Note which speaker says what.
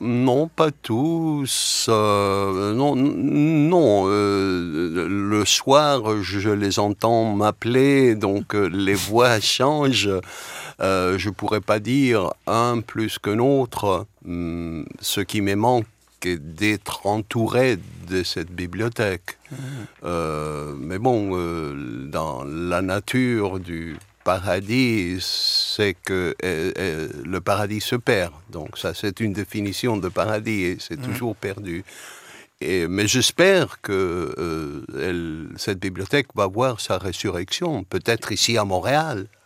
Speaker 1: Non, pas tous. Euh, non, non. Euh, le soir, je les entends m'appeler, donc euh, les voix changent. je ne pourrais pas dire un plus que l'autre. Hum, ce qui me manque est d'être entouré de cette bibliothèque. Mmh. mais bon, dans la nature du paradis, c'est que euh, euh, le paradis se perd. Donc ça, c'est une définition de paradis et c'est mmh. toujours perdu. Et, mais j'espère que euh, cette bibliothèque va voir sa résurrection, peut-être ici à Montréal.